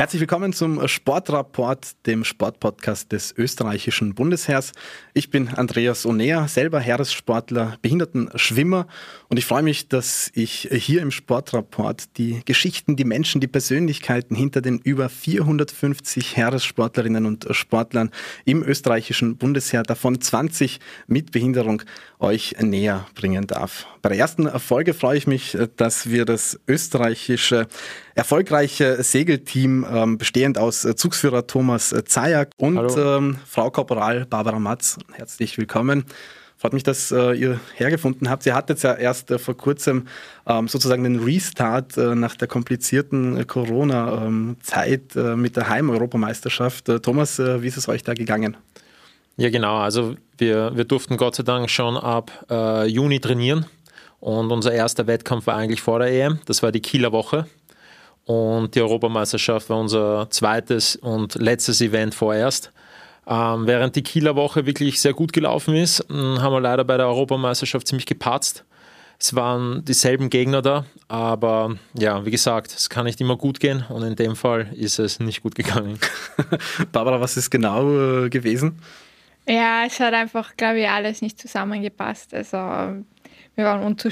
Herzlich willkommen zum Sportrapport, dem Sportpodcast des österreichischen Bundesheers. Ich bin Andreas Onea, selber Heeressportler, Behindertenschwimmer und ich freue mich, dass ich hier im Sportrapport die Geschichten, die Menschen, die Persönlichkeiten hinter den über 450 Heeressportlerinnen und Sportlern im österreichischen Bundesheer, davon 20 mit Behinderung, euch näher bringen darf. Bei der ersten Folge freue ich mich, dass wir das österreichische erfolgreiche Segelteam ähm, bestehend aus äh, Zugsführer Thomas äh, Zajak und ähm, Frau Korporal Barbara Matz. Herzlich willkommen. Freut mich, dass äh, ihr hergefunden habt. Ihr hattet ja erst äh, vor kurzem ähm, sozusagen den Restart äh, nach der komplizierten äh, Corona-Zeit mit der Heim-Europameisterschaft. Thomas, wie ist es euch da gegangen? Ja, genau. Also wir, wir durften Gott sei Dank schon ab Juni trainieren. Und unser erster Wettkampf war eigentlich vor der EM. Das war die Kieler Woche. Und die Europameisterschaft war unser zweites und letztes Event vorerst. Ähm, während die Kieler Woche wirklich sehr gut gelaufen ist, hm, haben wir leider bei der Europameisterschaft ziemlich gepatzt. Es waren dieselben Gegner da, aber ja, wie gesagt, es kann nicht immer gut gehen und in dem Fall ist es nicht gut gegangen. Barbara, was ist genau äh, gewesen? Ja, es hat einfach, glaube ich, alles nicht zusammengepasst. Also wir waren unzu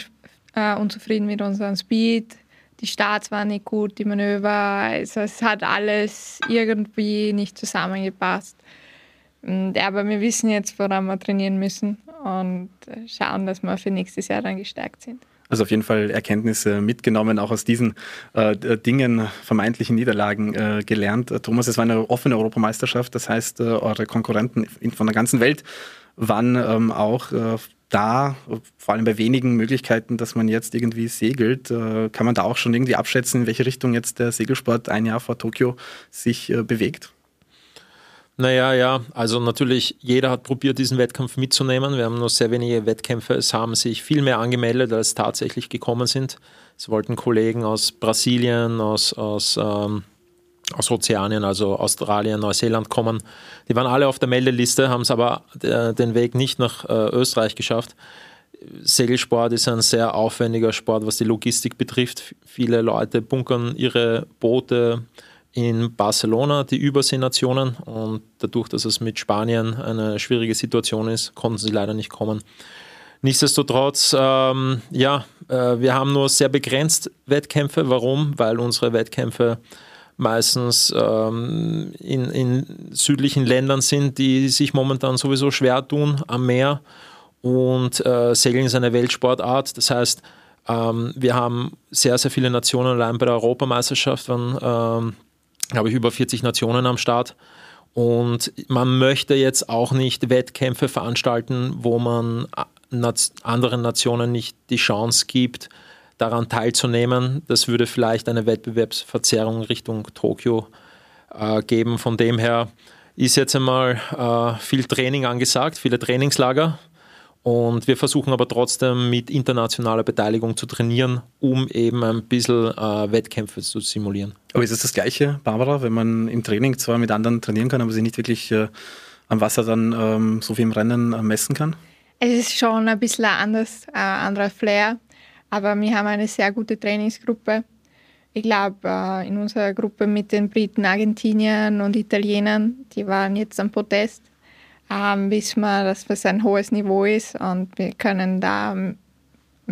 äh, unzufrieden mit unserem Speed, die Starts waren nicht gut, die Manöver, also es hat alles irgendwie nicht zusammengepasst. Und, aber wir wissen jetzt, woran wir trainieren müssen und schauen, dass wir für nächstes Jahr dann gestärkt sind. Also auf jeden Fall Erkenntnisse mitgenommen, auch aus diesen äh, Dingen, vermeintlichen Niederlagen äh, gelernt. Thomas, es war eine offene Europameisterschaft, das heißt, äh, eure Konkurrenten von der ganzen Welt waren ähm, auch äh, da, vor allem bei wenigen Möglichkeiten, dass man jetzt irgendwie segelt, äh, kann man da auch schon irgendwie abschätzen, in welche Richtung jetzt der Segelsport ein Jahr vor Tokio sich äh, bewegt? Naja, ja, also natürlich, jeder hat probiert, diesen Wettkampf mitzunehmen. Wir haben nur sehr wenige Wettkämpfe. Es haben sich viel mehr angemeldet, als tatsächlich gekommen sind. Es wollten Kollegen aus Brasilien, aus, aus ähm, aus Ozeanien, also Australien, Neuseeland kommen. Die waren alle auf der Meldeliste, haben es aber äh, den Weg nicht nach äh, Österreich geschafft. Segelsport ist ein sehr aufwendiger Sport, was die Logistik betrifft. Viele Leute bunkern ihre Boote in Barcelona, die Überseenationen. Und dadurch, dass es mit Spanien eine schwierige Situation ist, konnten sie leider nicht kommen. Nichtsdestotrotz, ähm, ja, äh, wir haben nur sehr begrenzt Wettkämpfe. Warum? Weil unsere Wettkämpfe meistens ähm, in, in südlichen Ländern sind, die sich momentan sowieso schwer tun am Meer. Und äh, Segeln ist eine Weltsportart. Das heißt, ähm, wir haben sehr, sehr viele Nationen allein bei der Europameisterschaft, waren, ähm, glaube ich, über 40 Nationen am Start. Und man möchte jetzt auch nicht Wettkämpfe veranstalten, wo man äh, anderen Nationen nicht die Chance gibt, daran teilzunehmen. Das würde vielleicht eine Wettbewerbsverzerrung Richtung Tokio äh, geben. Von dem her ist jetzt einmal äh, viel Training angesagt, viele Trainingslager. Und wir versuchen aber trotzdem mit internationaler Beteiligung zu trainieren, um eben ein bisschen äh, Wettkämpfe zu simulieren. Aber ist es das Gleiche, Barbara, wenn man im Training zwar mit anderen trainieren kann, aber sich nicht wirklich äh, am Wasser dann ähm, so wie im Rennen äh, messen kann? Es ist schon ein bisschen anders, ein äh, anderer Flair. Aber wir haben eine sehr gute Trainingsgruppe. Ich glaube, äh, in unserer Gruppe mit den Briten, Argentiniern und Italienern, die waren jetzt am Protest, ähm, wissen wir, dass es ein hohes Niveau ist und wir können da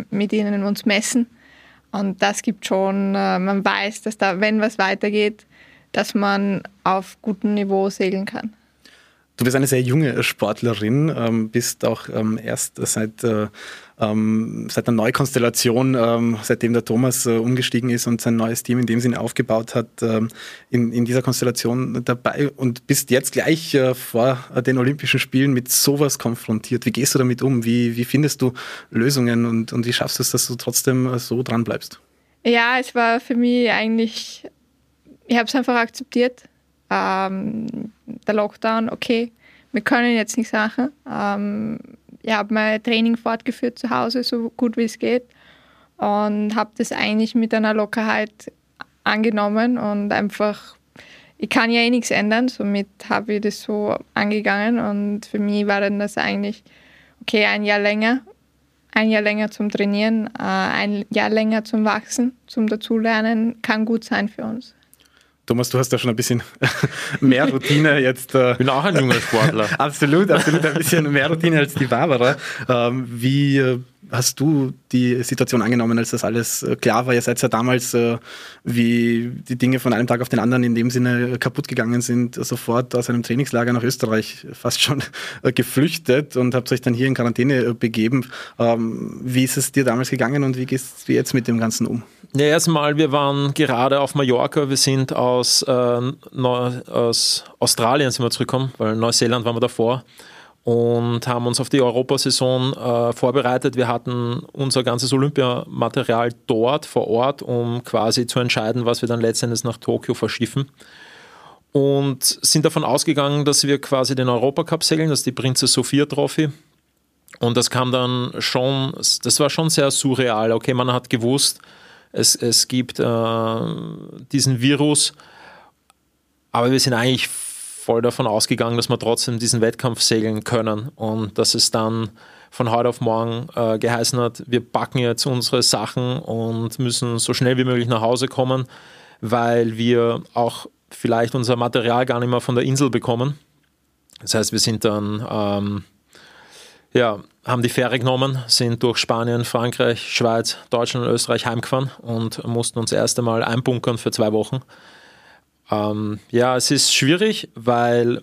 mit ihnen uns messen. Und das gibt schon, äh, man weiß, dass da, wenn was weitergeht, dass man auf gutem Niveau segeln kann. Du bist eine sehr junge Sportlerin, ähm, bist auch ähm, erst seit, äh, ähm, seit einer Neukonstellation, ähm, seitdem der Thomas äh, umgestiegen ist und sein neues Team in dem Sinne aufgebaut hat, ähm, in, in dieser Konstellation dabei und bist jetzt gleich äh, vor den Olympischen Spielen mit sowas konfrontiert. Wie gehst du damit um? Wie, wie findest du Lösungen und, und wie schaffst du es, dass du trotzdem äh, so dran bleibst? Ja, es war für mich eigentlich, ich habe es einfach akzeptiert ähm, der Lockdown, okay, wir können jetzt nichts machen. Ähm, ich habe mein Training fortgeführt zu Hause, so gut wie es geht. Und habe das eigentlich mit einer Lockerheit angenommen und einfach, ich kann ja eh nichts ändern, somit habe ich das so angegangen. Und für mich war dann das eigentlich, okay, ein Jahr länger, ein Jahr länger zum Trainieren, äh, ein Jahr länger zum Wachsen, zum Dazulernen, kann gut sein für uns. Thomas, du hast ja schon ein bisschen mehr Routine jetzt. Ich äh, bin auch ein junger Sportler. absolut, absolut ein bisschen mehr Routine als die Barbara. Ähm, wie äh, hast du die Situation angenommen, als das alles äh, klar war? Ihr seid ja damals, äh, wie die Dinge von einem Tag auf den anderen in dem Sinne kaputt gegangen sind, sofort aus einem Trainingslager nach Österreich fast schon äh, geflüchtet und habt euch dann hier in Quarantäne aus-begeben. Ähm, wie ist es dir damals gegangen und wie gehst du jetzt mit dem Ganzen um? Ja, erstmal, wir waren gerade auf Mallorca. Wir sind aus, äh, aus Australien sind wir zurückgekommen, weil Neuseeland waren wir davor und haben uns auf die Europasaison äh, vorbereitet. Wir hatten unser ganzes Olympiamaterial dort vor Ort, um quasi zu entscheiden, was wir dann letztendlich nach Tokio verschiffen. Und sind davon ausgegangen, dass wir quasi den Europacup segeln, das ist die Prinzess Sophia Trophy. Und das kam dann schon, das war schon sehr surreal. Okay, man hat gewusst, es, es gibt äh, diesen Virus, aber wir sind eigentlich voll davon ausgegangen, dass wir trotzdem diesen Wettkampf segeln können und dass es dann von heute auf morgen äh, geheißen hat, wir packen jetzt unsere Sachen und müssen so schnell wie möglich nach Hause kommen, weil wir auch vielleicht unser Material gar nicht mehr von der Insel bekommen. Das heißt, wir sind dann ähm, ja, haben die Fähre genommen, sind durch Spanien, Frankreich, Schweiz, Deutschland und Österreich heimgefahren und mussten uns erst einmal einbunkern für zwei Wochen. Ähm, ja, es ist schwierig, weil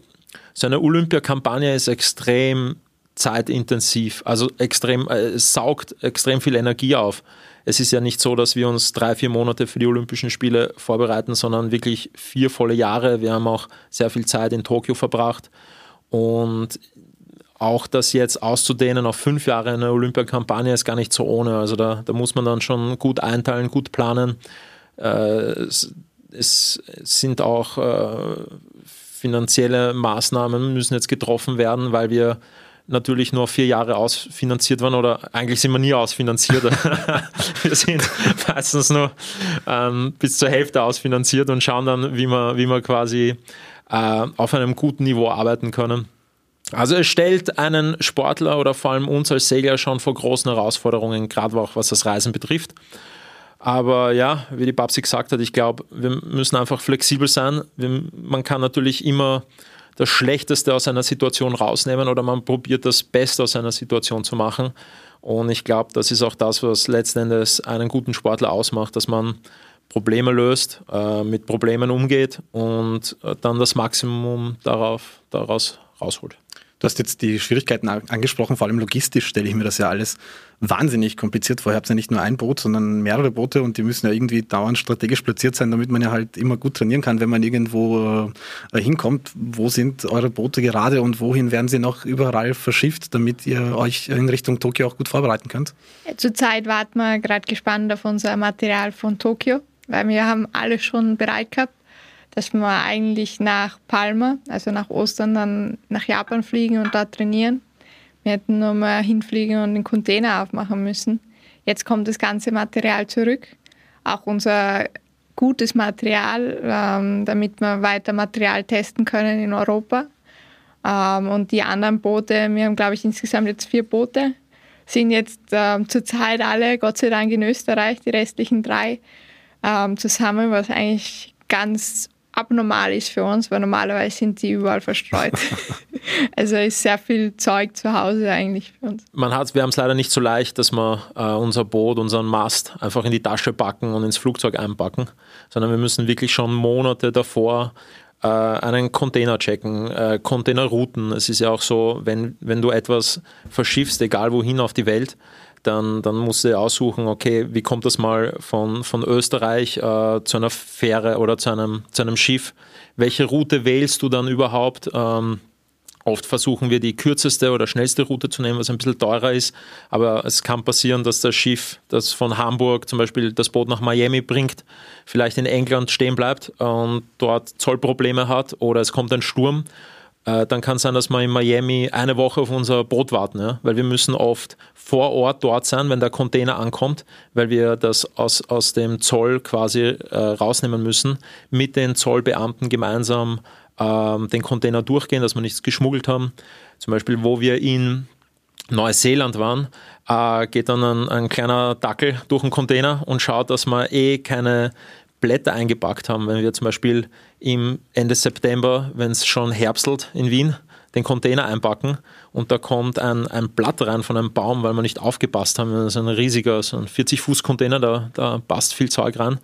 so eine Olympiakampagne ist extrem zeitintensiv, also extrem, äh, es saugt extrem viel Energie auf. Es ist ja nicht so, dass wir uns drei, vier Monate für die Olympischen Spiele vorbereiten, sondern wirklich vier volle Jahre. Wir haben auch sehr viel Zeit in Tokio verbracht. Und auch das jetzt auszudehnen auf fünf Jahre eine Olympiakampagne ist gar nicht so ohne. Also da, da muss man dann schon gut einteilen, gut planen. Äh, es, sind auch äh, finanzielle Maßnahmen müssen jetzt getroffen werden, weil wir natürlich nur vier Jahre ausfinanziert waren oder eigentlich sind wir nie ausfinanziert. wir sind meistens nur ähm, bis zur Hälfte ausfinanziert und schauen dann, wie wir, wie wir quasi äh, auf einem guten Niveau arbeiten können. Also es stellt einen Sportler oder vor allem uns als Segler schon vor großen Herausforderungen, gerade auch was das Reisen betrifft. Aber ja, wie die Babsi gesagt hat, ich glaube, wir müssen einfach flexibel sein. Wir, man kann natürlich immer das Schlechteste aus einer Situation rausnehmen oder man probiert das Beste aus einer Situation zu machen. Und ich glaube, das ist auch das, was letzten Endes einen guten Sportler ausmacht, dass man Probleme löst, äh, mit Problemen umgeht und äh, dann das Maximum darauf, daraus rausholt. Du hast jetzt die Schwierigkeiten angesprochen, vor allem logistisch stelle ich mir das ja alles wahnsinnig kompliziert vor. Ihr habt ja nicht nur ein Boot, sondern mehrere Boote und die müssen ja irgendwie dauernd strategisch platziert sein, damit man ja halt immer gut trainieren kann, wenn man irgendwo äh, hinkommt. Wo sind eure Boote gerade und wohin werden sie noch überall verschifft, damit ihr euch in Richtung Tokio auch gut vorbereiten könnt? Zurzeit warten wir gerade gespannt auf unser Material von Tokio, weil wir haben alles schon bereit gehabt dass wir eigentlich nach Palma, also nach Ostern, dann nach Japan fliegen und dort trainieren. Wir hätten nur mal hinfliegen und den Container aufmachen müssen. Jetzt kommt das ganze Material zurück, auch unser gutes Material, ähm, damit wir weiter Material testen können in Europa. Ähm, und die anderen Boote, wir haben glaube ich insgesamt jetzt vier Boote, sind jetzt ähm, zurzeit alle, Gott sei Dank, in Österreich, die restlichen drei zusammen, was eigentlich ganz abnormal ist für uns, weil normalerweise sind die überall verstreut. also ist sehr viel Zeug zu Hause eigentlich für uns. Man hat, wir haben es leider nicht so leicht, dass wir äh, unser Boot, unseren Mast einfach in die Tasche packen und ins Flugzeug einpacken, sondern wir müssen wirklich schon Monate davor äh, einen Container checken, äh, Containerrouten. Es ist ja auch so, wenn, wenn du etwas verschiffst, egal wohin auf die Welt, dann, dann musst du aussuchen, okay, wie kommt das mal von, von Österreich äh, zu einer Fähre oder zu einem, zu einem Schiff? Welche Route wählst du dann überhaupt? Ähm, oft versuchen wir die kürzeste oder schnellste Route zu nehmen, was ein bisschen teurer ist, aber es kann passieren, dass das Schiff, das von Hamburg zum Beispiel das Boot nach Miami bringt, vielleicht in England stehen bleibt und dort Zollprobleme hat oder es kommt ein Sturm äh, dann kann es sein, dass wir in Miami eine Woche auf unser Boot warten, ja? weil wir müssen oft vor Ort dort sein, wenn der Container ankommt, weil wir das aus, aus dem Zoll quasi äh, rausnehmen müssen, mit den Zollbeamten gemeinsam äh, den Container durchgehen, dass wir nichts geschmuggelt haben. Zum Beispiel, wo wir in Neuseeland waren, äh, geht dann ein, ein kleiner Dackel durch den Container und schaut, dass wir eh keine Blätter eingepackt haben. Wenn wir zum Beispiel im Ende September, wenn es schon herbstelt in Wien, den Container einpacken und da kommt ein, ein Blatt rein von einem Baum, weil wir nicht aufgepasst haben. Das ist ein riesiger, so ein 40-Fuß-Container, da, da passt viel Zeug rein.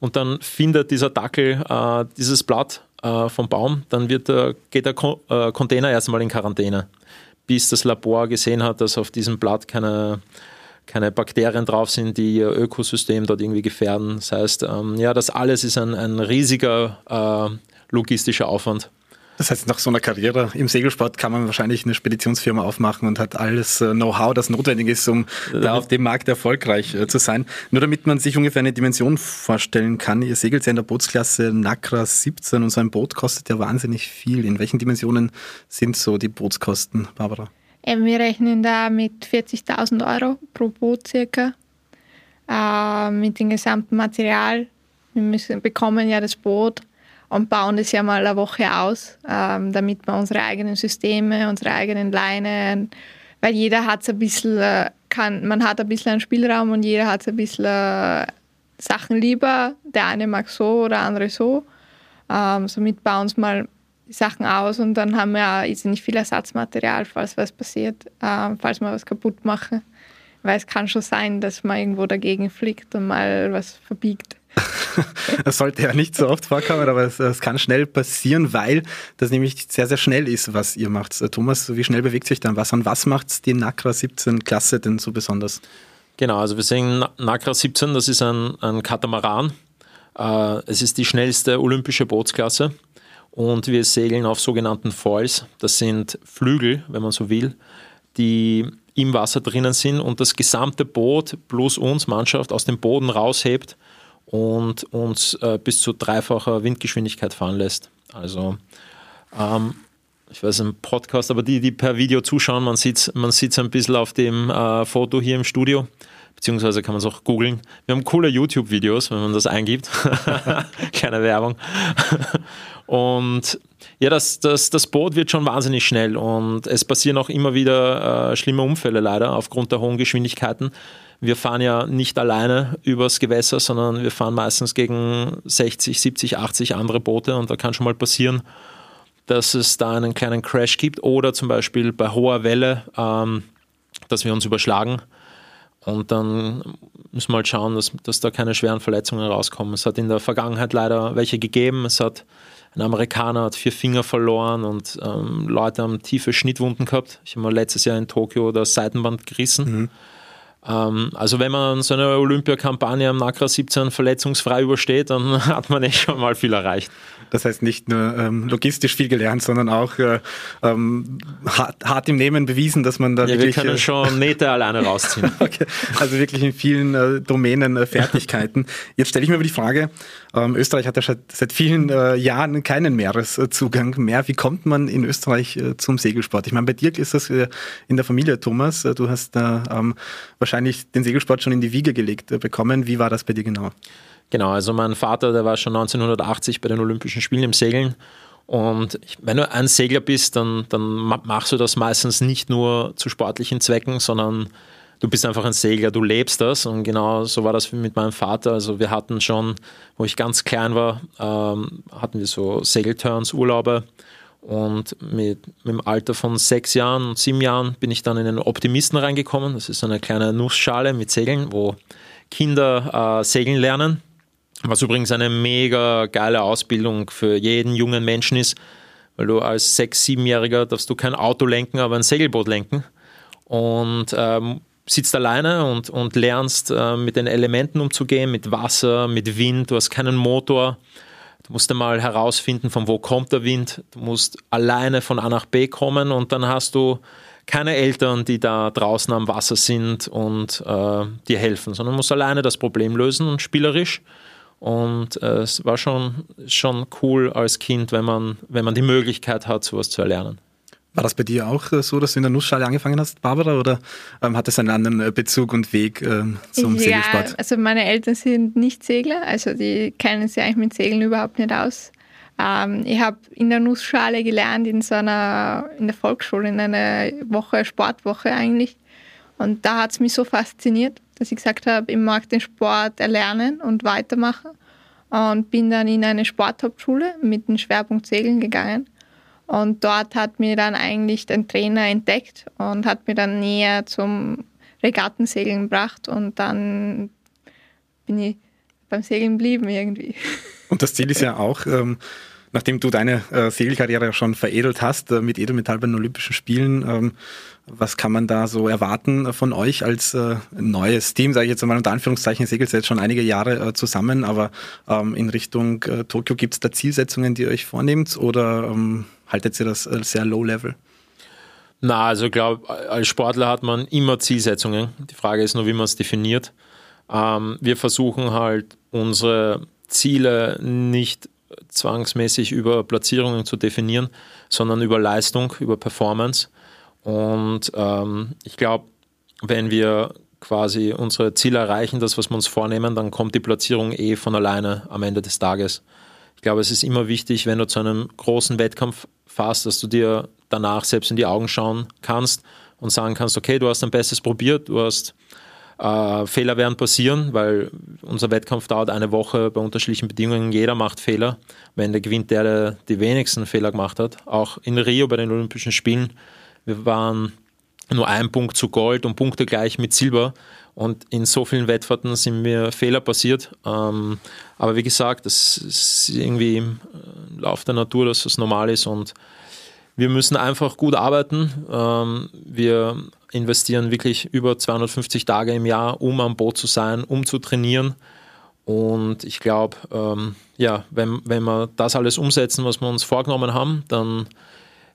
Und dann findet dieser Dackel äh, dieses Blatt äh, vom Baum, dann wird der, geht der Ko äh, Container erstmal in Quarantäne, bis das Labor gesehen hat, dass auf diesem Blatt keine, keine Bakterien drauf sind, die ihr Ökosystem dort irgendwie gefährden. Das heißt, ähm, ja, das alles ist ein, ein riesiger äh, logistischer Aufwand. Das heißt, nach so einer Karriere im Segelsport kann man wahrscheinlich eine Speditionsfirma aufmachen und hat alles äh, Know-how, das notwendig ist, um äh, da auf dem Markt erfolgreich äh, zu sein. Nur damit man sich ungefähr eine Dimension vorstellen kann, ihr segelt ja in der Bootsklasse Nacra 17 und so ein Boot kostet ja wahnsinnig viel. In welchen Dimensionen sind so die Bootskosten, Barbara? Wir rechnen da mit 40.000 Euro pro Boot circa, äh, mit dem gesamten Material. Wir müssen, bekommen ja das Boot und bauen das ja mal eine Woche aus, ähm, damit wir unsere eigenen Systeme, unsere eigenen Leinen, weil jeder hat ein bisschen, äh, kann, man hat ein bisschen einen Spielraum und jeder hat ein bisschen äh, Sachen lieber. Der eine mag so, oder andere so. Ähm, somit bauen wir mal die Sachen aus und dann haben wir auch nicht viel Ersatzmaterial, falls was passiert, äh, falls wir was kaputt machen. Weil es kann schon sein, dass man irgendwo dagegen fliegt und mal was verbiegt. das sollte ja nicht so oft vorkommen, aber es, es, kann schnell passieren, weil das nämlich sehr, sehr schnell ist, was ihr macht. Äh, Thomas, wie schnell bewegt sich dann was? Und was macht die NACRA 17 Klasse denn so besonders? Genau, also wir sehen NACRA 17, das ist ein, ein Katamaran. Äh, es ist die schnellste olympische Bootsklasse und wir segeln auf sogenannten Foils. Das sind Flügel, wenn man so will, die im Wasser drinnen sind und das gesamte Boot plus uns Mannschaft aus dem Boden raushebt und uns äh, bis zu dreifacher Windgeschwindigkeit fahren lässt. Also ähm, ich weiß im Podcast, aber die, die per Video zuschauen, man sieht man sieht ein bisschen auf dem äh, Foto hier im Studio, beziehungsweise kann man es auch googeln. Wir haben coole YouTube-Videos, wenn man das eingibt. Keine Werbung. und ja, das, das, das Boot wird schon wahnsinnig schnell und es passieren auch immer wieder äh, schlimme Unfälle leider aufgrund der hohen Geschwindigkeiten wir fahren ja nicht alleine übers Gewässer, sondern wir fahren meistens gegen 60, 70, 80 andere Boote und da kann schon mal passieren, dass es da einen kleinen Crash gibt oder zum Beispiel bei hoher Welle, ähm, dass wir uns überschlagen. Und dann müssen wir halt schauen, dass, dass da keine schweren Verletzungen rauskommen. Es hat in der Vergangenheit leider welche gegeben. Es hat ein Amerikaner hat vier Finger verloren und ähm, Leute haben tiefe Schnittwunden gehabt. Ich habe mal letztes Jahr in Tokio das Seitenband gerissen. Mhm. Ähm, also wenn man so eine Olympiakampagne am NACRA 17 verletzungsfrei übersteht, dann hat man eh schon mal viel erreicht. Das heißt nicht nur ähm, logistisch viel gelernt, sondern auch äh, ähm, hart, hart, im Nehmen bewiesen, dass man da ja, wirklich... wir können äh, schon Nähte alleine rausziehen. okay. Also wirklich in vielen äh, Domänen äh, Fertigkeiten. Jetzt stelle ich mir aber die Frage, ähm, Österreich hat ja seit vielen äh, Jahren keinen Meereszugang mehr. Wie kommt man in Österreich äh, zum Segelsport? Ich meine, bei dir ist das in der Familie, Thomas. Du hast da ähm, wahrscheinlich den Segelsport schon in die Wiege gelegt bekommen. Wie war das bei dir genau? Genau, also mein Vater, der war schon 1980 bei den Olympischen Spielen im Segeln. Und wenn du ein Segler bist, dann, dann machst du das meistens nicht nur zu sportlichen Zwecken, sondern du bist einfach ein Segler, du lebst das. Und genau so war das mit meinem Vater. Also wir hatten schon, wo ich ganz klein war, ähm, hatten wir so Segelturns, Urlaube. Und mit, mit dem Alter von sechs Jahren und sieben Jahren bin ich dann in den Optimisten reingekommen. Das ist so eine kleine Nussschale mit Segeln, wo Kinder äh, segeln lernen. Was übrigens eine mega geile Ausbildung für jeden jungen Menschen ist, weil du als sechs-, siebenjähriger darfst du kein Auto lenken, aber ein Segelboot lenken. Und ähm, sitzt alleine und, und lernst äh, mit den Elementen umzugehen, mit Wasser, mit Wind, du hast keinen Motor. Du musst einmal herausfinden, von wo kommt der Wind. Du musst alleine von A nach B kommen und dann hast du keine Eltern, die da draußen am Wasser sind und äh, dir helfen, sondern musst alleine das Problem lösen und spielerisch. Und äh, es war schon, schon cool als Kind, wenn man, wenn man die Möglichkeit hat, sowas zu erlernen. War das bei dir auch äh, so, dass du in der Nussschale angefangen hast, Barbara, oder ähm, hat es einen anderen äh, Bezug und Weg ähm, zum ja, Segelsport? Also meine Eltern sind nicht Segler, also die kennen sich eigentlich mit Segeln überhaupt nicht aus. Ähm, ich habe in der Nussschale gelernt, in so einer, in der Volksschule, in einer Woche, Sportwoche eigentlich. Und da hat es mich so fasziniert, dass ich gesagt habe, ich mag den Sport erlernen und weitermachen. und bin dann in eine Sporthauptschule mit dem Schwerpunkt Segeln gegangen. Und dort hat mir dann eigentlich ein Trainer entdeckt und hat mir dann näher zum Regattensegeln gebracht und dann bin ich beim Segeln geblieben irgendwie. Und das Ziel ist ja auch, ähm, nachdem du deine äh, Segelkarriere schon veredelt hast äh, mit Edelmetall bei den Olympischen Spielen, ähm, was kann man da so erwarten von euch als äh, neues Team? Sage ich jetzt einmal unter Anführungszeichen, segelt jetzt schon einige Jahre äh, zusammen, aber ähm, in Richtung äh, Tokio gibt es da Zielsetzungen, die ihr euch vornehmt oder ähm, haltet ihr das äh, sehr low level? Na, also ich glaube, als Sportler hat man immer Zielsetzungen. Die Frage ist nur, wie man es definiert. Ähm, wir versuchen halt unsere Ziele nicht zwangsmäßig über Platzierungen zu definieren, sondern über Leistung, über Performance. Und ähm, ich glaube, wenn wir quasi unsere Ziele erreichen, das, was wir uns vornehmen, dann kommt die Platzierung eh von alleine am Ende des Tages. Ich glaube, es ist immer wichtig, wenn du zu einem großen Wettkampf fährst, dass du dir danach selbst in die Augen schauen kannst und sagen kannst, okay, du hast dein Bestes probiert, du hast äh, Fehler werden passieren, weil unser Wettkampf dauert eine Woche bei unterschiedlichen Bedingungen. Jeder macht Fehler. Am Ende gewinnt der, der die wenigsten Fehler gemacht hat. Auch in Rio bei den Olympischen Spielen. Wir waren nur ein Punkt zu Gold und Punkte gleich mit Silber. Und in so vielen Wettfahrten sind mir Fehler passiert. Ähm, aber wie gesagt, das ist irgendwie im Lauf der Natur, dass das normal ist. Und wir müssen einfach gut arbeiten. Ähm, wir investieren wirklich über 250 Tage im Jahr, um am Boot zu sein, um zu trainieren. Und ich glaube, ähm, ja, wenn, wenn wir das alles umsetzen, was wir uns vorgenommen haben, dann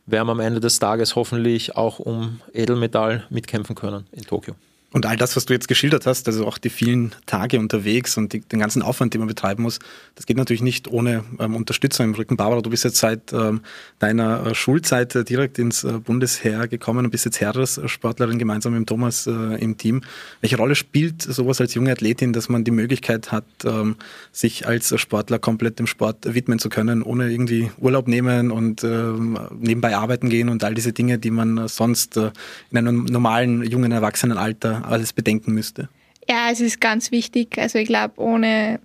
werden wir am Ende des Tages hoffentlich auch um Edelmetall mitkämpfen können in Tokio. Und all das, was du jetzt geschildert hast, also auch die vielen Tage unterwegs und die, den ganzen Aufwand, den man betreiben muss, das geht natürlich nicht ohne ähm, Unterstützung im Rücken. Barbara, du bist jetzt seit ähm, deiner äh, Schulzeit äh, direkt ins äh, Bundesheer gekommen und bist jetzt Heeressportlerin gemeinsam mit Thomas äh, im Team. Welche Rolle spielt sowas als junge Athletin, dass man die Möglichkeit hat, ähm, sich als Sportler komplett dem Sport widmen zu können, ohne irgendwie Urlaub nehmen und ähm, nebenbei arbeiten gehen und all diese Dinge, die man sonst in einem normalen jungen Erwachsenenalter alles bedenken müsste? Ja, es ist ganz wichtig. Also ich glaube, ohne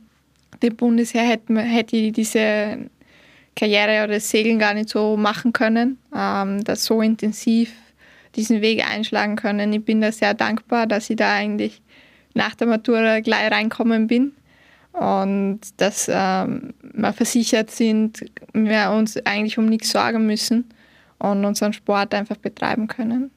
den Bundesheer hätte, hätte ich diese Karriere oder das Segeln gar nicht so machen können, ähm, das so intensiv diesen Weg einschlagen können. Ich bin da sehr dankbar, dass ich da eigentlich nach der Matura gleich reinkommen bin und dass ähm, wir versichert sind, wir uns eigentlich um nichts sorgen müssen und unseren Sport einfach betreiben können.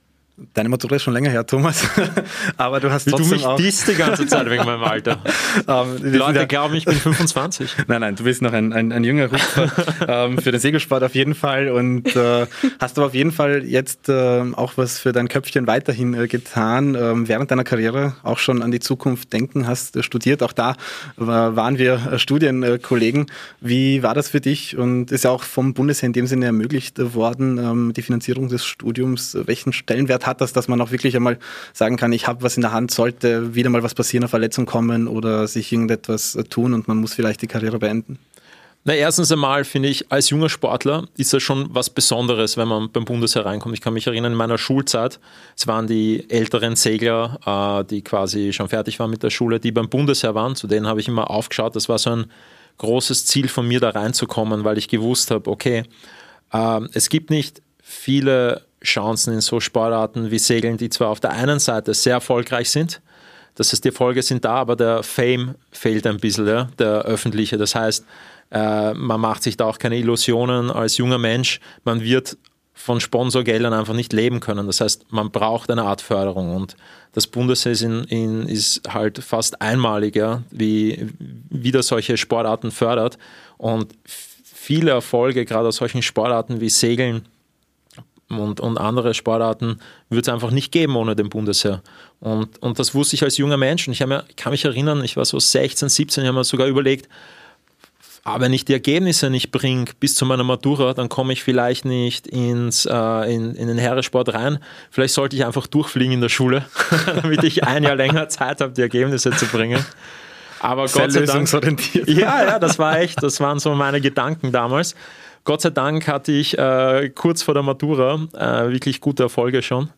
Deine Matura ist schon länger her, Thomas. Aber du hast Wie trotzdem du mich disst die ganze Zeit wegen meinem Alter. Ähm, Die Leute glauben, ich bin 25. Nein, nein, du bist noch ein, ein, ein junger Rupfer ähm, für den Segelsport auf jeden Fall und äh, hast aber auf jeden Fall jetzt äh, auch was für dein Köpfchen weiterhin äh, getan. Ähm, während deiner Karriere auch schon an die Zukunft denken, hast äh, studiert. Auch da äh, waren wir äh, Studienkollegen. Wie war das für dich und ist ja auch vom Bundesheer in dem Sinne ermöglicht worden, ähm, die Finanzierung des Studiums. Welchen Stellenwert hat das, dass man auch wirklich einmal sagen kann, ich habe was in der Hand, sollte wieder mal was passieren, eine Verletzung kommen oder sich irgendetwas tun und man muss vielleicht die Karriere beenden? Na, erstens einmal finde ich, als junger Sportler ist das schon was Besonderes, wenn man beim Bundesheer reinkommt. Ich kann mich erinnern, in meiner Schulzeit, es waren die älteren Segler, äh, die quasi schon fertig waren mit der Schule, die beim Bundesheer waren. Zu denen habe ich immer aufgeschaut. Das war so ein großes Ziel von mir, da reinzukommen, weil ich gewusst habe, okay, äh, es gibt nicht viele Chancen in so Sportarten wie Segeln, die zwar auf der einen Seite sehr erfolgreich sind, das heißt, die Erfolge sind da, aber der Fame fehlt ein bisschen, ja, der öffentliche. Das heißt, äh, man macht sich da auch keine Illusionen als junger Mensch. Man wird von Sponsorgeldern einfach nicht leben können. Das heißt, man braucht eine Art Förderung und das Bundesheer ist, halt fast einmalig, wie wieder solche Sportarten fördert und viele Erfolge, gerade aus solchen Sportarten wie Segeln, und, und andere Sportarten würde es einfach nicht geben ohne den Bundesheer. Und, und das wusste ich als junger Mensch. Und ich, mir, ich kann mich erinnern, ich war so 16, 17, ich habe mir sogar überlegt, aber wenn ich die Ergebnisse nicht bringe bis zu meiner Matura, dann komme ich vielleicht nicht ins, äh, in, in den Heeresport rein. Vielleicht sollte ich einfach durchfliegen in der Schule, damit ich ein Jahr länger Zeit habe, die Ergebnisse zu bringen. Aber Sehr Gott sei Dank. Ja, ja, das war echt, das waren so meine Gedanken damals. Gott sei Dank hatte ich äh, kurz vor der Matura äh, wirklich gute Erfolge schon.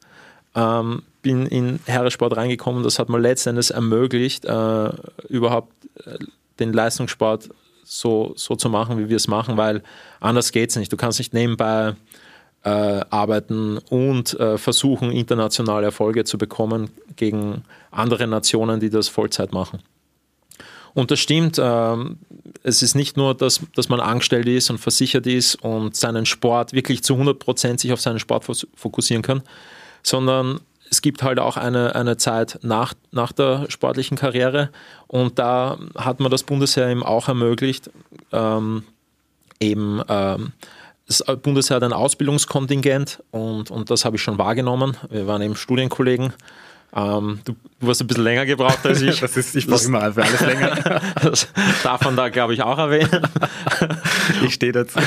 Ähm, bin in Heeresport reingekommen. Das hat mir letztendlich ermöglicht, äh, überhaupt äh, den Leistungssport so, so zu machen, wie wir es machen, weil anders geht es nicht. Du kannst nicht nebenbei äh, arbeiten und äh, versuchen, internationale Erfolge zu bekommen gegen andere Nationen, die das Vollzeit machen. Und das stimmt, äh, es ist nicht nur, dass, dass man angestellt ist und versichert ist und seinen Sport wirklich zu 100 Prozent sich auf seinen Sport fokussieren kann, sondern es gibt halt auch eine, eine Zeit nach, nach der sportlichen Karriere und da hat man das Bundesheer eben auch ermöglicht, ähm, eben ähm, das Bundesheer hat ein Ausbildungskontingent und, und das habe ich schon wahrgenommen. Wir waren eben Studienkollegen. Ähm, du, du, hast ein bisschen länger gebraucht als ich. das ist, ich brauche immer für alles länger. das darf man da, glaube ich, auch erwähnen. ich stehe dazu.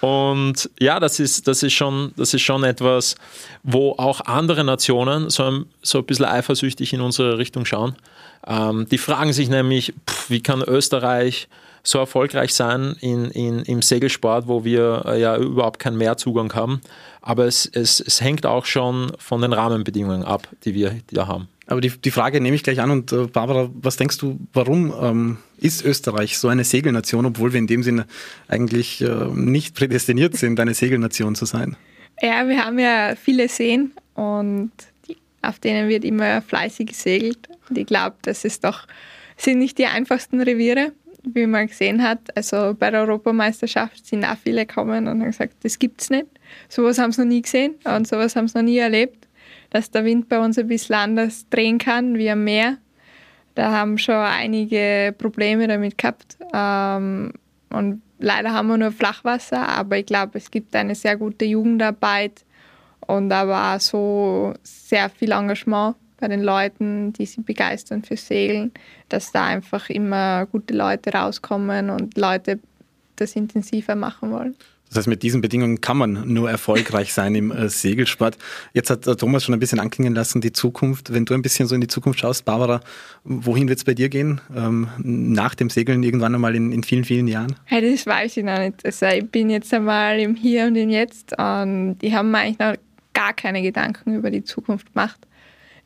Und ja, das ist, das, ist schon, das ist schon etwas, wo auch andere Nationen so ein, so ein bisschen eifersüchtig in unsere Richtung schauen. Ähm, die fragen sich nämlich, pff, wie kann Österreich so erfolgreich sein in, in, im Segelsport, wo wir äh, ja überhaupt keinen Mehrzugang haben. Aber es, es, es hängt auch schon von den Rahmenbedingungen ab, die wir da haben. Aber die, die Frage nehme ich gleich an. Und äh, Barbara, was denkst du, warum ähm, ist Österreich so eine Segelnation, obwohl wir in dem Sinne eigentlich äh, nicht prädestiniert sind, eine Segelnation zu sein? Ja, wir haben ja viele Seen und die, auf denen wird immer fleißig gesegelt. Und ich glaube, das ist doch, sind nicht die einfachsten Reviere, wie man gesehen hat. Also bei der Europameisterschaft sind auch viele gekommen und haben gesagt, das gibt es nicht. Sowas haben sie noch nie gesehen und sowas haben sie noch nie erlebt dass der Wind bei uns ein bisschen anders drehen kann wie am Meer. Da haben schon einige Probleme damit gehabt. Ähm, und leider haben wir nur Flachwasser, aber ich glaube, es gibt eine sehr gute Jugendarbeit und aber auch so sehr viel Engagement bei den Leuten, die sich begeistern für Segeln, dass da einfach immer gute Leute rauskommen und Leute das intensiver machen wollen. Das heißt, mit diesen Bedingungen kann man nur erfolgreich sein im äh, Segelsport. Jetzt hat äh, Thomas schon ein bisschen anklingen lassen, die Zukunft. Wenn du ein bisschen so in die Zukunft schaust, Barbara, wohin wird es bei dir gehen? Ähm, nach dem Segeln irgendwann einmal in, in vielen, vielen Jahren? Hey, das weiß ich noch nicht. Also ich bin jetzt einmal im Hier und im Jetzt und ich habe mir eigentlich noch gar keine Gedanken über die Zukunft gemacht.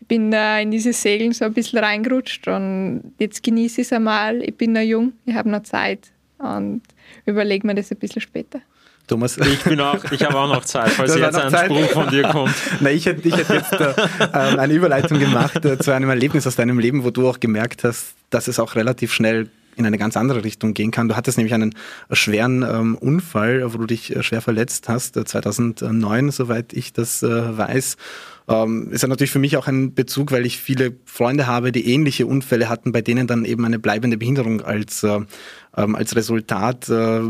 Ich bin da in dieses Segeln so ein bisschen reingerutscht und jetzt genieße ich es einmal. Ich bin noch jung, ich habe noch Zeit und überlege mir das ein bisschen später. Thomas. Ich bin auch, ich habe auch noch Zeit, falls jetzt ein Zeit. Spruch von dir kommt. Na, ich hätte, ich hätte jetzt äh, ähm, eine Überleitung gemacht äh, zu einem Erlebnis aus deinem Leben, wo du auch gemerkt hast, dass es auch relativ schnell in eine ganz andere Richtung gehen kann. Du hattest nämlich einen schweren ähm, Unfall, wo du dich äh, schwer verletzt hast, 2009, äh, soweit ich das äh, weiß. Ähm, ist ja natürlich für mich auch ein Bezug, weil ich viele Freunde habe, die ähnliche Unfälle hatten, bei denen dann eben eine bleibende Behinderung als, äh, ähm, als Resultat äh,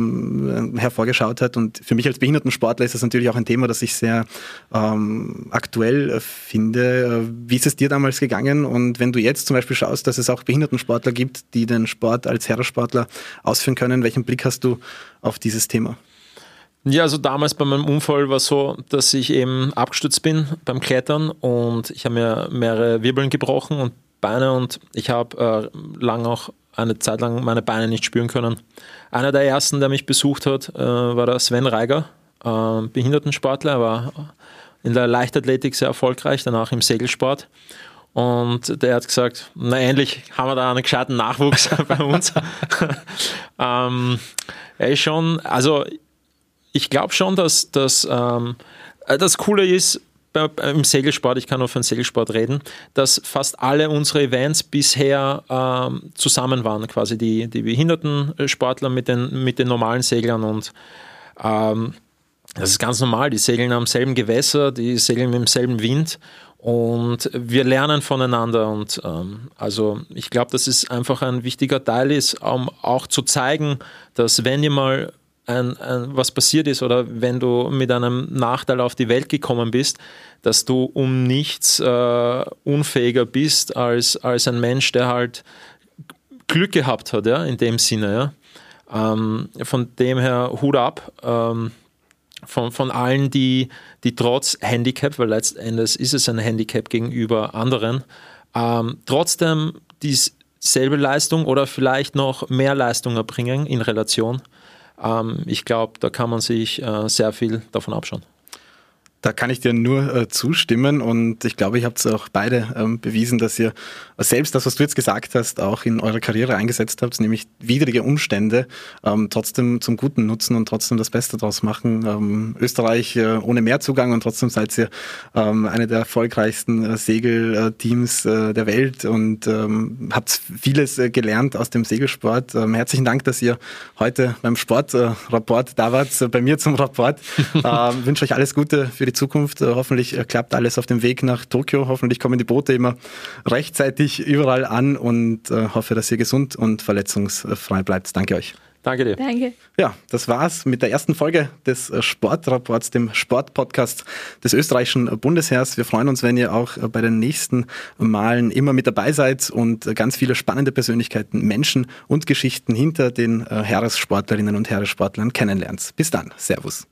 hervorgeschaut hat. Und für mich als Behindertensportler ist das natürlich auch ein Thema, das ich sehr ähm, aktuell finde. Wie ist es dir damals gegangen? Und wenn du jetzt zum Beispiel schaust, dass es auch Behindertensportler gibt, die den Sport als Herrensportler ausführen können, welchen Blick hast du auf dieses Thema? Ja, also damals bei meinem Unfall war es so, dass ich eben abgestürzt bin beim Klettern und ich habe mir mehrere Wirbeln gebrochen und Beine und ich habe äh, lang auch eine Zeit lang meine Beine nicht spüren können. Einer der ersten, der mich besucht hat, äh, war der Sven Reiger, äh, Behindertensportler, er war in der Leichtathletik sehr erfolgreich, danach im Segelsport. Und der hat gesagt, na endlich haben wir da einen gescheiten Nachwuchs bei uns. ähm, er ist schon, also ich glaube schon, dass, dass ähm, äh, das Coole ist, im Segelsport, ich kann nur von Segelsport reden, dass fast alle unsere Events bisher ähm, zusammen waren, quasi die, die Behindertensportler mit den, mit den normalen Seglern und ähm, das ist ganz normal, die segeln am selben Gewässer, die segeln mit demselben Wind und wir lernen voneinander und ähm, also ich glaube, dass es einfach ein wichtiger Teil ist, um auch zu zeigen, dass wenn ihr mal ein, ein, was passiert ist oder wenn du mit einem Nachteil auf die Welt gekommen bist, dass du um nichts äh, unfähiger bist als, als ein Mensch, der halt Glück gehabt hat, ja, in dem Sinne. Ja. Ähm, von dem her Hut ab. Ähm, von, von allen, die, die trotz Handicap, weil letztendlich ist es ein Handicap gegenüber anderen, ähm, trotzdem dieselbe Leistung oder vielleicht noch mehr Leistung erbringen in Relation ähm, ich glaube, da kann man sich äh, sehr viel davon abschauen. Da kann ich dir nur äh, zustimmen und ich glaube, ihr habt es auch beide ähm, bewiesen, dass ihr selbst das, was du jetzt gesagt hast, auch in eurer Karriere eingesetzt habt, nämlich widrige Umstände ähm, trotzdem zum Guten nutzen und trotzdem das Beste daraus machen. Ähm, Österreich äh, ohne Mehrzugang und trotzdem seid ihr ähm, eine der erfolgreichsten äh, Segelteams äh, der Welt und ähm, habt vieles äh, gelernt aus dem Segelsport. Ähm, herzlichen Dank, dass ihr heute beim Sportrapport da wart, äh, bei mir zum Rapport. wünsche euch alles Gute für die Zukunft. Äh, hoffentlich äh, klappt alles auf dem Weg nach Tokio. Hoffentlich kommen die Boote immer rechtzeitig überall an und äh, hoffe, dass ihr gesund und verletzungsfrei bleibt. Danke euch. Danke dir. Danke. Ja, das war's mit der ersten Folge des Sportrapports, dem Sportpodcast des österreichischen Bundesheers. Wir freuen uns, wenn ihr auch bei den nächsten Malen immer mit dabei seid und ganz viele spannende Persönlichkeiten, Menschen und Geschichten hinter den Heeressportlerinnen und Heeressportlern kennenlernt. Bis dann. Servus.